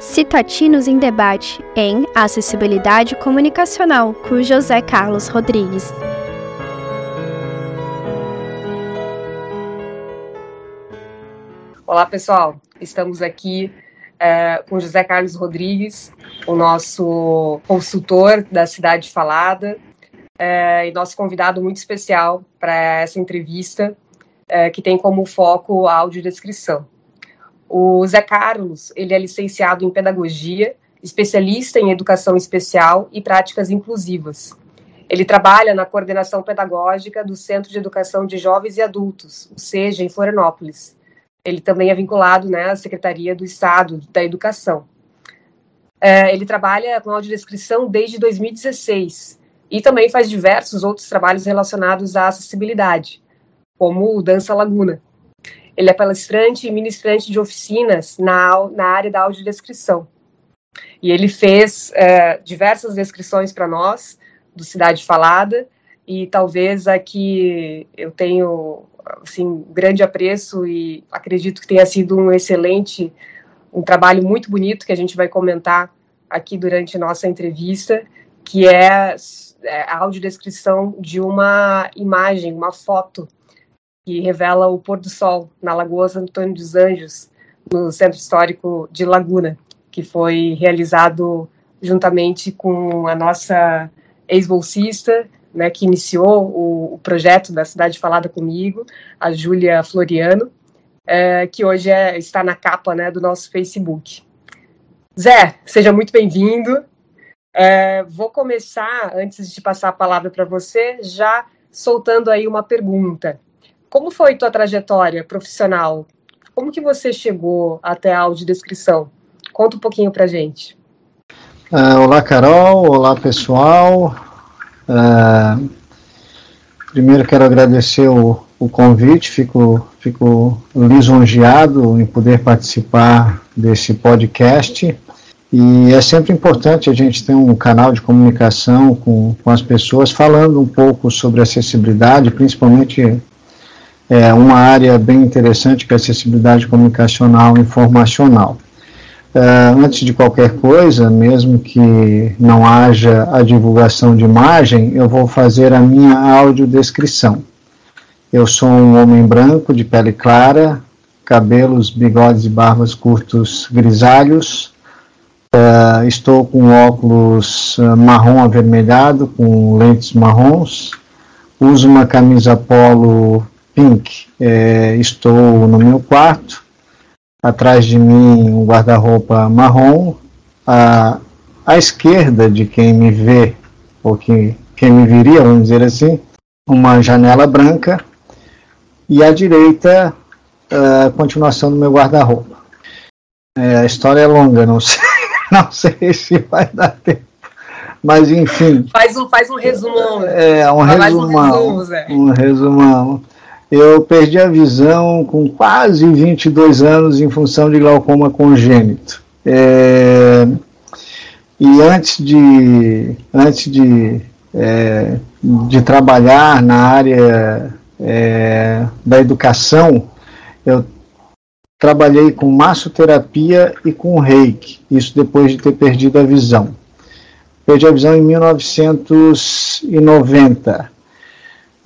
Citatinos em Debate em Acessibilidade Comunicacional, com José Carlos Rodrigues. Olá, pessoal. Estamos aqui é, com José Carlos Rodrigues, o nosso consultor da Cidade Falada, é, e nosso convidado muito especial para essa entrevista, é, que tem como foco a audiodescrição. O Zé Carlos, ele é licenciado em Pedagogia, especialista em Educação Especial e Práticas Inclusivas. Ele trabalha na coordenação pedagógica do Centro de Educação de Jovens e Adultos, o SEJA, em Florianópolis. Ele também é vinculado né, à Secretaria do Estado da Educação. É, ele trabalha com audiodescrição desde 2016 e também faz diversos outros trabalhos relacionados à acessibilidade, como o Dança Laguna. Ele é palestrante e ministrante de oficinas na, na área da audiodescrição. E ele fez é, diversas descrições para nós do Cidade Falada, e talvez aqui eu tenho assim grande apreço e acredito que tenha sido um excelente, um trabalho muito bonito que a gente vai comentar aqui durante nossa entrevista, que é, é a audiodescrição de uma imagem, uma foto que revela o pôr do sol na Lagoa Antônio dos Anjos, no Centro Histórico de Laguna, que foi realizado juntamente com a nossa ex-bolsista, né, que iniciou o, o, projeto da Cidade Falada comigo, a Júlia Floriano, é, que hoje é, está na capa né, do nosso Facebook. Zé, seja muito bem-vindo. É, vou começar, antes de passar a palavra para você, já soltando aí uma pergunta. Como foi tua trajetória profissional? Como que você chegou até a audiodescrição? Conta um pouquinho para gente. Uh, olá, Carol. Olá, pessoal. Uh, primeiro quero agradecer o, o convite. Fico, fico lisonjeado em poder participar desse podcast. E é sempre importante a gente ter um canal de comunicação com, com as pessoas, falando um pouco sobre acessibilidade, principalmente é uma área bem interessante que é a acessibilidade comunicacional e informacional. Uh, antes de qualquer coisa, mesmo que não haja a divulgação de imagem, eu vou fazer a minha audiodescrição. Eu sou um homem branco, de pele clara, cabelos, bigodes e barbas curtos grisalhos. Uh, estou com óculos uh, marrom avermelhado, com lentes marrons. Uso uma camisa polo Pink. É, estou no meu quarto, atrás de mim um guarda-roupa marrom, à, à esquerda de quem me vê, ou que, quem me viria, vamos dizer assim, uma janela branca, e à direita a continuação do meu guarda-roupa. É, a história é longa, não sei, não sei se vai dar tempo. Mas enfim. Faz um, faz um resumão. É, um resumão. Um, resumo, um resumão. Eu perdi a visão com quase 22 anos em função de glaucoma congênito. É, e antes de, antes de, é, de trabalhar na área é, da educação, eu trabalhei com massoterapia e com reiki, isso depois de ter perdido a visão. Perdi a visão em 1990.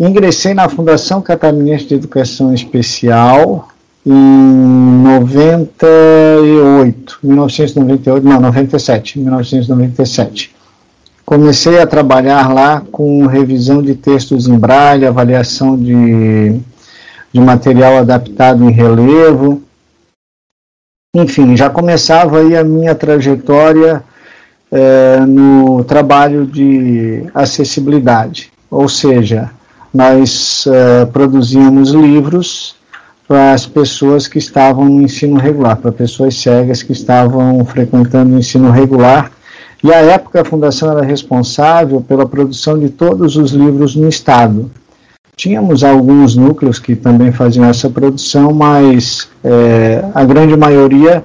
Ingressei na Fundação Catarinense de Educação Especial em 98, 1998, não, 97, 1997. Comecei a trabalhar lá com revisão de textos em braille, avaliação de, de material adaptado em relevo. Enfim, já começava aí a minha trajetória é, no trabalho de acessibilidade, ou seja, nós uh, produzíamos livros para as pessoas que estavam no ensino regular, para pessoas cegas que estavam frequentando o ensino regular. E à época a fundação era responsável pela produção de todos os livros no estado. Tínhamos alguns núcleos que também faziam essa produção, mas é, a grande maioria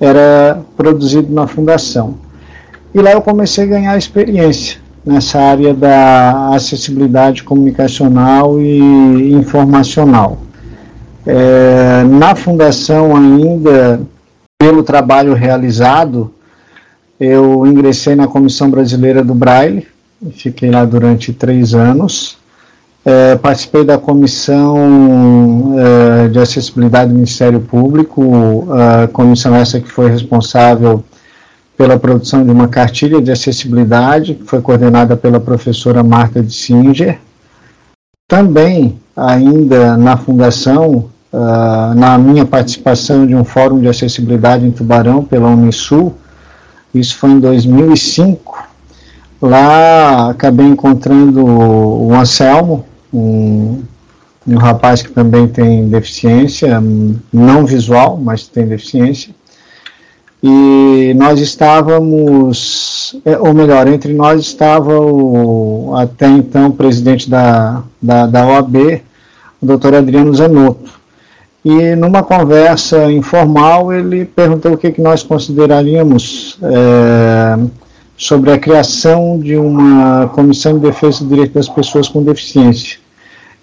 era produzido na fundação. E lá eu comecei a ganhar experiência nessa área da acessibilidade comunicacional e informacional. É, na fundação ainda pelo trabalho realizado, eu ingressei na Comissão Brasileira do Braille, fiquei lá durante três anos. É, participei da Comissão é, de Acessibilidade do Ministério Público, a comissão essa que foi responsável pela produção de uma cartilha de acessibilidade, que foi coordenada pela professora Marta de Singer. Também, ainda na fundação, uh, na minha participação de um fórum de acessibilidade em Tubarão, pela Unisul, isso foi em 2005, lá acabei encontrando o Anselmo, um, um rapaz que também tem deficiência, não visual, mas tem deficiência, e nós estávamos, é, ou melhor, entre nós estava o até então presidente da, da, da OAB, o doutor Adriano Zanotto. E numa conversa informal ele perguntou o que, que nós consideraríamos é, sobre a criação de uma comissão de defesa do direito das pessoas com deficiência.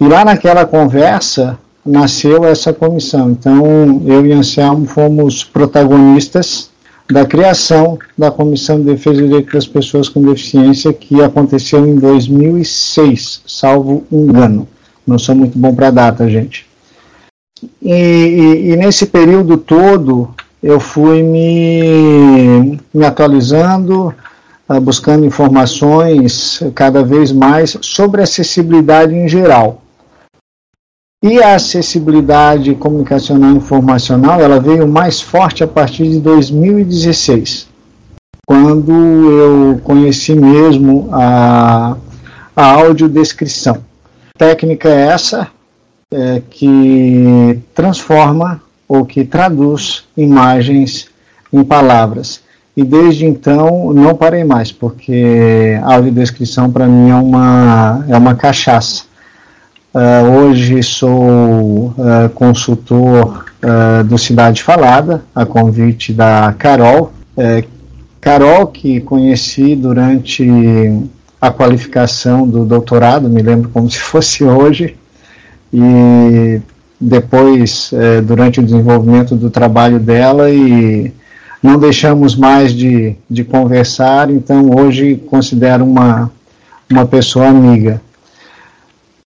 E lá naquela conversa nasceu essa comissão. Então, eu e Anselmo fomos protagonistas da criação da Comissão de Defesa do Direito das Pessoas com Deficiência, que aconteceu em 2006, salvo engano. Não sou muito bom para data, gente. E, e, e, nesse período todo, eu fui me, me atualizando, uh, buscando informações cada vez mais sobre acessibilidade em geral. E a acessibilidade comunicacional e informacional, ela veio mais forte a partir de 2016, quando eu conheci mesmo a, a audiodescrição. Técnica é essa é, que transforma ou que traduz imagens em palavras. E desde então não parei mais, porque a audiodescrição para mim é uma, é uma cachaça Uh, hoje sou uh, consultor uh, do Cidade Falada, a convite da Carol. Carol, que conheci durante a qualificação do doutorado, me lembro como se fosse hoje, e depois, durante o desenvolvimento do trabalho dela, e não deixamos mais de, de conversar, então hoje considero uma, uma pessoa amiga.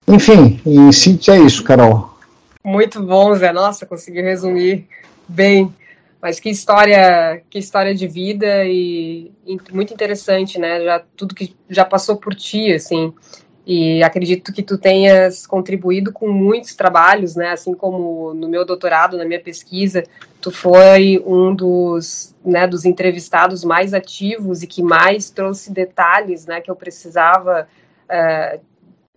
Enfim, em síntese é isso, Carol. Muito bom, Zé. Nossa, conseguiu resumir bem. Mas que história, que história de vida e, e, muito interessante, né? Já tudo que já passou por ti, assim. E acredito que tu tenhas contribuído com muitos trabalhos, né? Assim como no meu doutorado, na minha pesquisa, tu foi um dos, né, dos entrevistados mais ativos e que mais trouxe detalhes, né? Que eu precisava uh,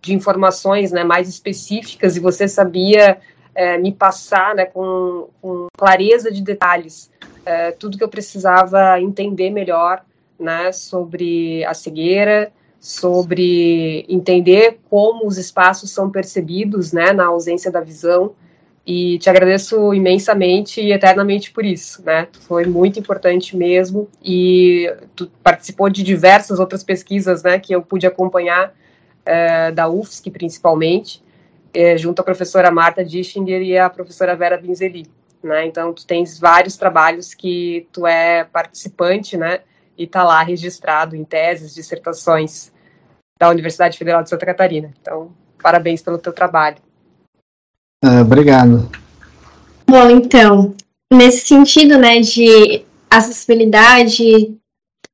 de informações né, mais específicas e você sabia é, me passar né, com, com, clareza de detalhes é, tudo que eu precisava entender melhor né, sobre a cegueira, sobre entender como os espaços são percebidos né, na ausência da visão. E te agradeço imensamente e eternamente por isso, né? Foi muito importante mesmo e tu participou de diversas outras pesquisas, né, que eu pude acompanhar é, da UFSC, principalmente, é, junto à professora Marta Dischinger e à professora Vera Binzeli. Né? Então, tu tens vários trabalhos que tu é participante, né? E tá lá registrado em teses, dissertações da Universidade Federal de Santa Catarina. Então, parabéns pelo teu trabalho. Uh, obrigado. Bom, então, nesse sentido, né, de acessibilidade,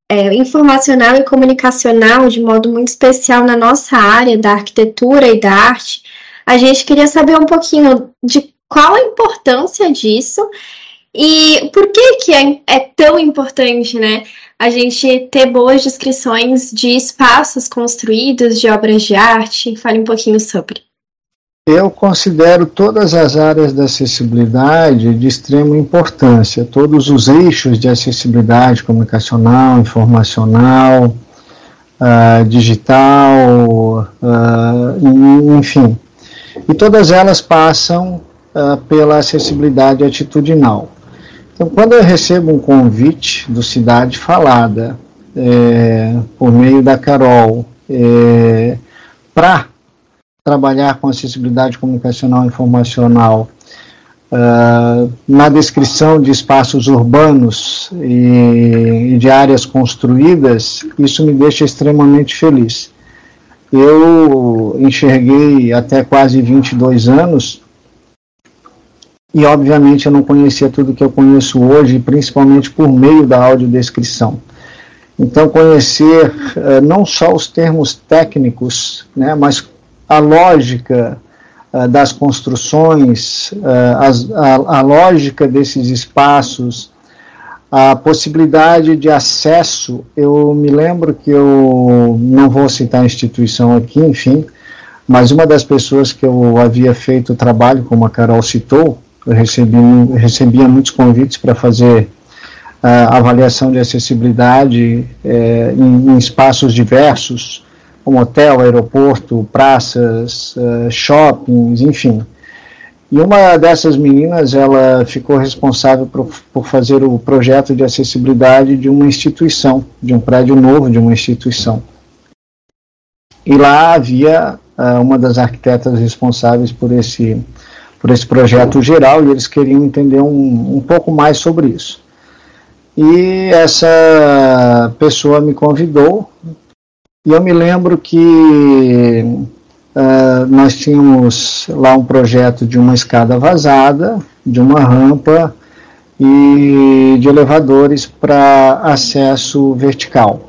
é, informacional e comunicacional de modo muito especial na nossa área da arquitetura e da arte, a gente queria saber um pouquinho de qual a importância disso e por que, que é, é tão importante, né? A gente ter boas descrições de espaços construídos, de obras de arte. Fale um pouquinho sobre. Eu considero todas as áreas da acessibilidade de extrema importância, todos os eixos de acessibilidade comunicacional, informacional, uh, digital, uh, enfim. E todas elas passam uh, pela acessibilidade atitudinal. Então, quando eu recebo um convite do Cidade Falada, é, por meio da Carol, é, para trabalhar com acessibilidade comunicacional e informacional uh, na descrição de espaços urbanos e, e de áreas construídas, isso me deixa extremamente feliz. Eu enxerguei até quase 22 anos e obviamente eu não conhecia tudo que eu conheço hoje, principalmente por meio da audiodescrição. Então, conhecer uh, não só os termos técnicos, né, mas a lógica uh, das construções, uh, as, a, a, lógica desses espaços, a possibilidade de acesso. Eu me lembro que eu não vou citar a instituição aqui, enfim, mas uma das pessoas que eu havia feito o trabalho, como a Carol citou, eu recebi, recebia muitos convites para fazer a avaliação de acessibilidade é, em, em, espaços diversos, como hotel, aeroporto, praças, uh, shoppings, enfim. E uma dessas meninas, ela ficou responsável por, por, fazer o projeto de acessibilidade de uma instituição, de um prédio novo de uma instituição. E lá havia uh, uma das arquitetas responsáveis por esse, por esse projeto geral e eles queriam entender um, um pouco mais sobre isso. E essa pessoa me convidou, e eu me lembro que uh, nós tínhamos lá um projeto de uma escada vazada, de uma rampa e de elevadores para acesso vertical.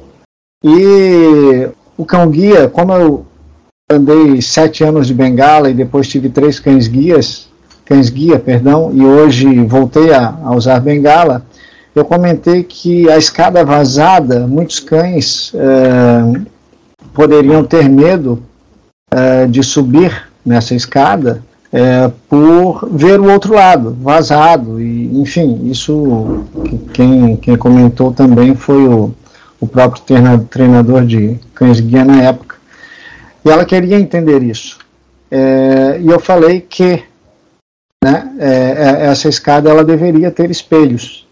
E o cão-guia, como eu andei sete anos de bengala e depois tive três cães-guias, cães-guia, perdão, e hoje voltei a, a usar bengala, eu comentei que a escada vazada, muitos cães é, poderiam ter medo é, de subir nessa escada é, por ver o outro lado, vazado. E, enfim, isso quem, quem comentou também foi o, o próprio treinador de cães guia na época. E ela queria entender isso. É, e eu falei que né, é, é, essa escada ela deveria ter espelhos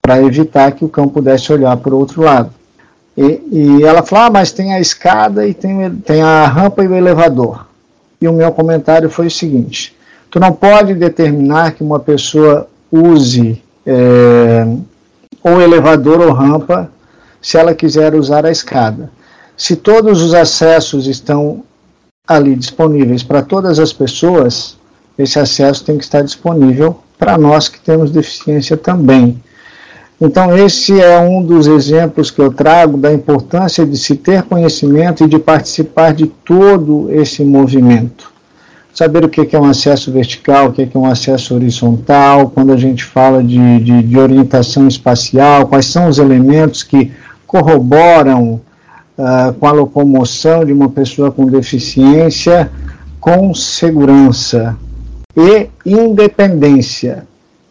para evitar que o cão pudesse olhar para o outro lado. E, e, ela falou: ah, mas tem a escada e tem, tem a rampa e o elevador. E o meu comentário foi o seguinte: tu não pode determinar que uma pessoa use é, ou elevador ou rampa se ela quiser usar a escada. Se todos os acessos estão ali disponíveis para todas as pessoas, esse acesso tem que estar disponível para nós que temos deficiência também. Então, esse é um dos exemplos que eu trago da importância de se ter conhecimento e de participar de todo esse movimento. Saber o que é um acesso vertical, o que é um acesso horizontal, quando a gente fala de, de, de orientação espacial, quais são os elementos que corroboram uh, com a locomoção de uma pessoa com deficiência com segurança e independência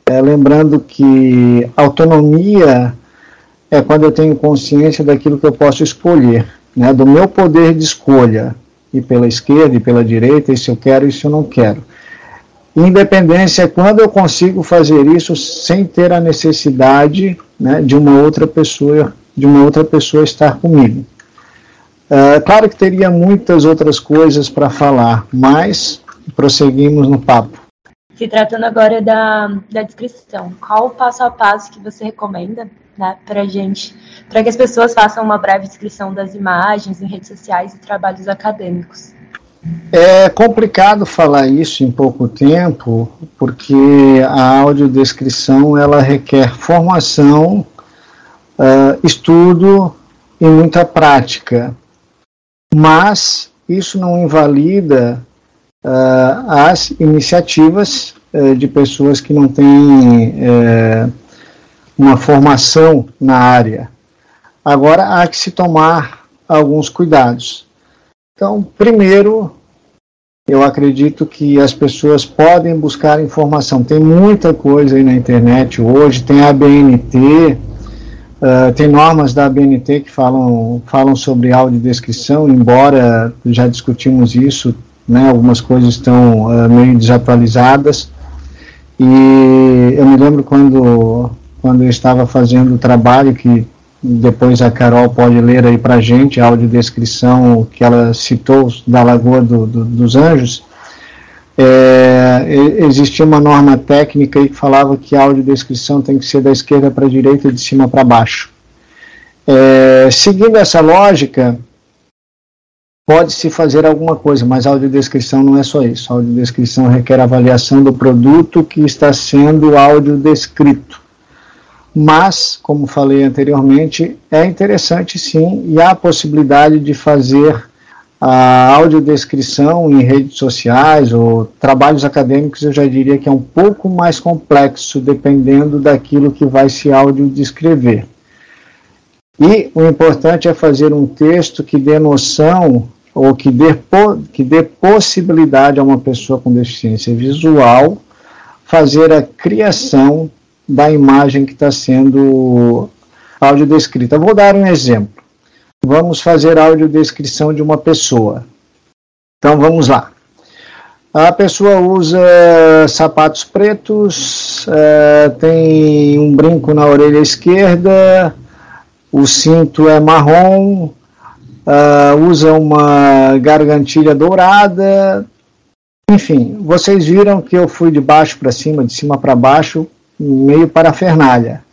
é, lembrando que autonomia é quando eu tenho consciência daquilo que eu posso escolher, né, do meu poder de escolha, e pela esquerda e pela direita, e se eu quero e se eu não quero. Independência é quando eu consigo fazer isso sem ter a necessidade né, de uma outra pessoa, de uma outra pessoa estar comigo. Uh, claro que teria muitas outras coisas para falar, mas prosseguimos no papo. Se tratando agora da, da descrição, qual o passo a passo que você recomenda né, para gente, para que as pessoas façam uma breve descrição das imagens em redes sociais e trabalhos acadêmicos? É complicado falar isso em pouco tempo, porque a audiodescrição ela requer formação, uh, estudo e muita prática. Mas isso não invalida uh, as iniciativas uh, de pessoas que não têm uh, uma formação na área. Agora, há que se tomar alguns cuidados. Então, primeiro, eu acredito que as pessoas podem buscar informação. Tem muita coisa aí na internet hoje, tem a BNT, uh, tem normas da BNT que falam, falam sobre audiodescrição, embora já discutimos isso, né, algumas coisas estão uh, meio desatualizadas. E eu me lembro quando, quando eu estava fazendo o trabalho, que depois a Carol pode ler aí para gente, a audiodescrição que ela citou da Lagoa do, do, dos Anjos, é, existia uma norma técnica que falava que a audiodescrição tem que ser da esquerda para a direita e de cima para baixo. É, seguindo essa lógica, pode-se fazer alguma coisa, mas a audiodescrição não é só isso. A audiodescrição requer avaliação do produto que está sendo audiodescrito. Mas, como falei anteriormente, é interessante sim, e há a possibilidade de fazer a audiodescrição em redes sociais ou trabalhos acadêmicos, eu já diria que é um pouco mais complexo, dependendo daquilo que vai se audiodescrever. E o importante é fazer um texto que dê noção ou que dê, que dê possibilidade a uma pessoa com deficiência visual fazer a criação da imagem que está sendo audiodescrita. Vou dar um exemplo. Vamos fazer audiodescrição de uma pessoa. Então vamos lá. A pessoa usa sapatos pretos, uh, tem um brinco na orelha esquerda, o cinto é marrom, uh, usa uma gargantilha dourada. Enfim, vocês viram que eu fui de baixo para cima, de cima para baixo, meio para a fernalha.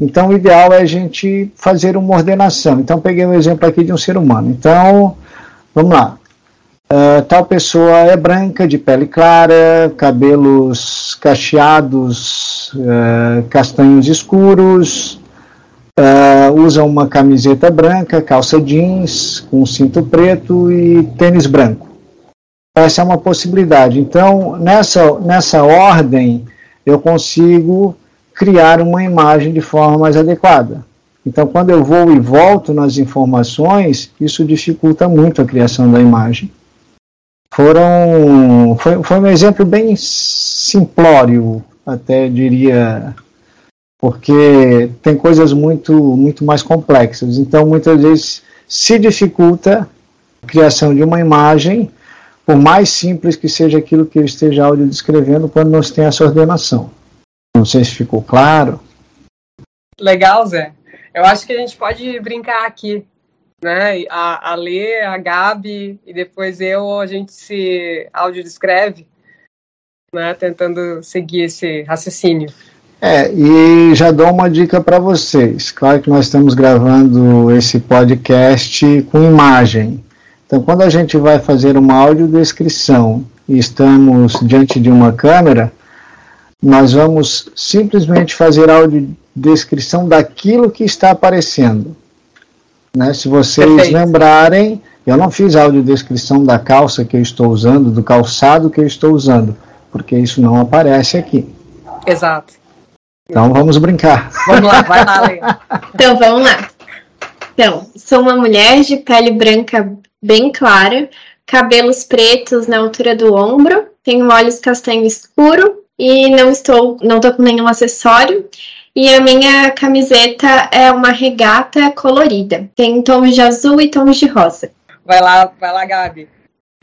Então, o ideal é a gente fazer uma ordenação. Então, peguei um exemplo aqui de um ser humano. Então, vamos lá. Uh, tal pessoa é branca, de pele clara, cabelos cacheados, uh, castanhos escuros, Uh, usa uma camiseta branca, calça jeans, com cinto preto e tênis branco. Essa é uma possibilidade. Então, nessa, nessa ordem, eu consigo criar uma imagem de forma mais adequada. Então, quando eu vou e volto nas informações, isso dificulta muito a criação da imagem. Foram, foi, foi um exemplo bem simplório, até diria porque tem coisas muito, muito mais complexas. Então, muitas vezes se dificulta a criação de uma imagem, por mais simples que seja aquilo que eu esteja áudio descrevendo, quando não se tem essa ordenação. Não sei se ficou claro. Legal, Zé. Eu acho que a gente pode brincar aqui, né? A, a Lê, a Gabi e depois eu, a gente se audiodescreve, né? Tentando seguir esse raciocínio. É, e já dou uma dica para vocês. Claro que nós estamos gravando esse podcast com imagem. Então, quando a gente vai fazer uma audiodescrição e estamos diante de uma câmera, nós vamos simplesmente fazer a audiodescrição daquilo que está aparecendo. Né? Se vocês Perfeito. lembrarem, eu não fiz audiodescrição da calça que eu estou usando, do calçado que eu estou usando, porque isso não aparece aqui. Exato. Então vamos brincar. Vamos lá, vai lá, Leia. Então vamos lá. Então, sou uma mulher de pele branca bem clara, cabelos pretos na altura do ombro, tenho olhos castanho escuro e não estou, não estou com nenhum acessório. E a minha camiseta é uma regata colorida. Tem tons de azul e tons de rosa. Vai lá, vai lá, Gabi.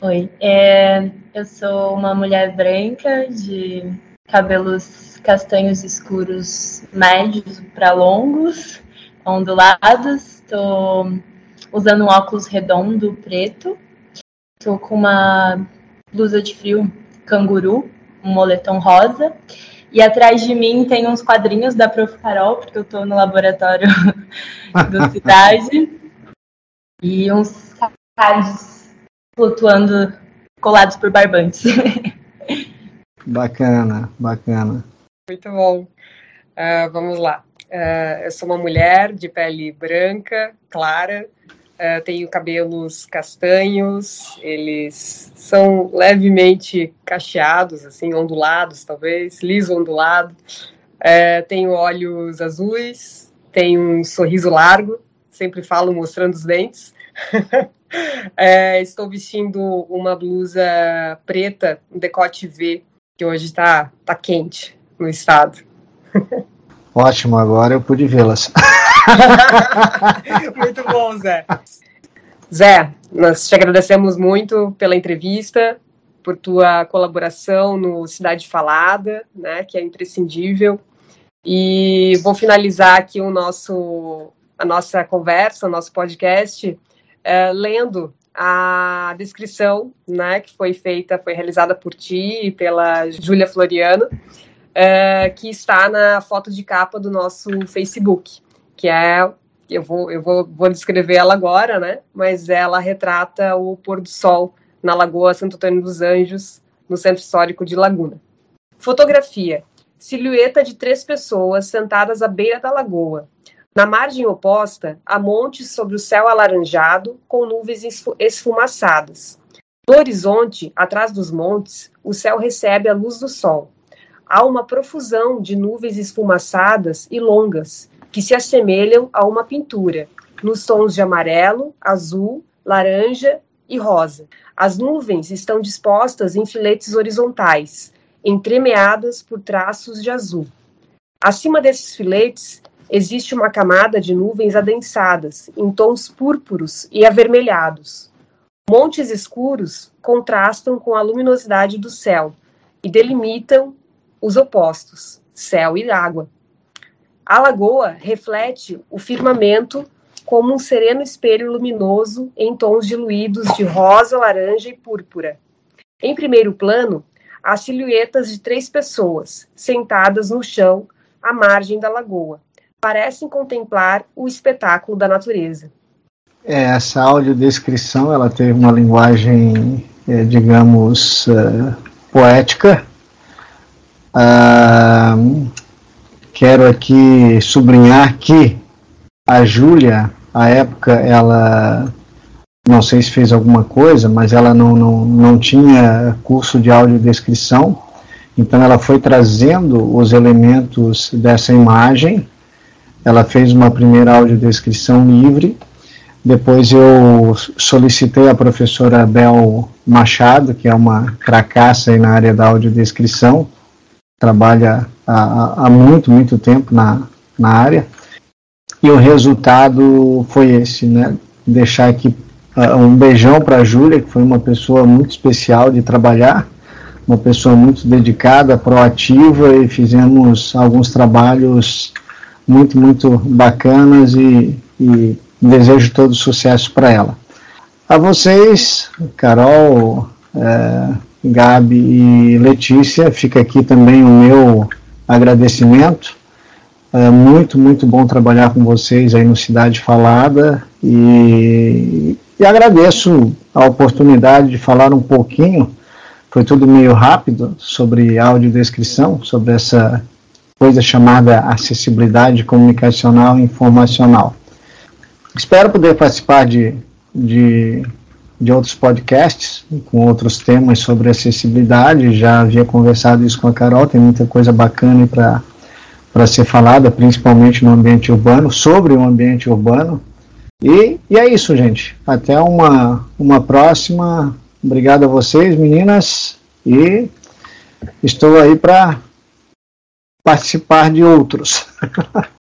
Oi, é, eu sou uma mulher branca de cabelos castanhos escuros médios para longos, ondulados. Estou usando um óculos redondo preto. Estou com uma blusa de frio canguru, um moletom rosa. E atrás de mim tem uns quadrinhos da Prof. Carol, porque eu estou no laboratório do Cidade. E uns cards flutuando colados por barbantes. Bacana, bacana. Muito bom. Uh, vamos lá. Uh, eu sou uma mulher de pele branca, clara, uh, tenho cabelos castanhos, eles são levemente cacheados, assim, ondulados, talvez, liso ondulado. tenho olhos azuis, tenho um sorriso largo, sempre falo mostrando os dentes. estou vestindo uma blusa preta, um decote V, que hoje está tá quente no estado. Ótimo, agora eu pude vê-las. muito bom, Zé. Zé, nós te agradecemos muito pela entrevista, por tua colaboração no Cidade Falada, né, que é imprescindível. E vou finalizar aqui o nosso, a nossa conversa, o nosso podcast, é, lendo a descrição, né, que foi feita, foi realizada por ti e pela Júlia Floriano, uh, que está na foto de capa do nosso Facebook, que é eu vou eu vou, vou descrever ela agora, né? Mas ela retrata o pôr do sol na Lagoa Santo Antônio dos Anjos, no Centro Histórico de Laguna. Fotografia: silhueta de três pessoas sentadas à beira da lagoa, na margem oposta, há montes sobre o céu alaranjado, com nuvens esfumaçadas. No horizonte, atrás dos montes, o céu recebe a luz do sol. Há uma profusão de nuvens esfumaçadas e longas, que se assemelham a uma pintura, nos tons de amarelo, azul, laranja e rosa. As nuvens estão dispostas em filetes horizontais, entremeadas por traços de azul. Acima desses filetes existe uma camada de nuvens adensadas, em tons púrpuros e avermelhados. Montes escuros contrastam com a luminosidade do céu e delimitam os opostos, céu e água. A lagoa reflete o firmamento como um sereno espelho luminoso em tons diluídos de rosa, laranja e púrpura. Em primeiro plano, há silhuetas de três pessoas sentadas no chão à margem da lagoa, parecem contemplar o espetáculo da natureza. É, essa audiodescrição ela teve uma linguagem, é, digamos, uh, poética. Uh, quero aqui sublinhar que a Júlia, à época, ela não sei se fez alguma coisa, mas ela não, não, não tinha curso de audiodescrição, então ela foi trazendo os elementos dessa imagem ela fez uma primeira audiodescrição livre, depois eu solicitei a professora Bel Machado, que é uma cracaça na área da audiodescrição, trabalha há, há muito, muito tempo na, na área, e o resultado foi esse, né? Deixar aqui uh, um beijão para a Júlia, que foi uma pessoa muito especial de trabalhar, uma pessoa muito dedicada, proativa, e fizemos alguns trabalhos muito, muito bacanas e, e desejo todo sucesso para ela. A vocês, Carol, é, Gabi e Letícia, fica aqui também o meu agradecimento. É muito, muito bom trabalhar com vocês aí no Cidade Falada e, e agradeço a oportunidade de falar um pouquinho, foi tudo meio rápido, sobre audiodescrição, sobre essa coisa chamada acessibilidade comunicacional e informacional. Espero poder participar de, de, de outros podcasts com outros temas sobre acessibilidade. Já havia conversado isso com a Carol, tem muita coisa bacana para para ser falada, principalmente no ambiente urbano, sobre o ambiente urbano. E, e é isso, gente. Até uma, uma próxima. Obrigado a vocês, meninas. E estou aí para participar de outros.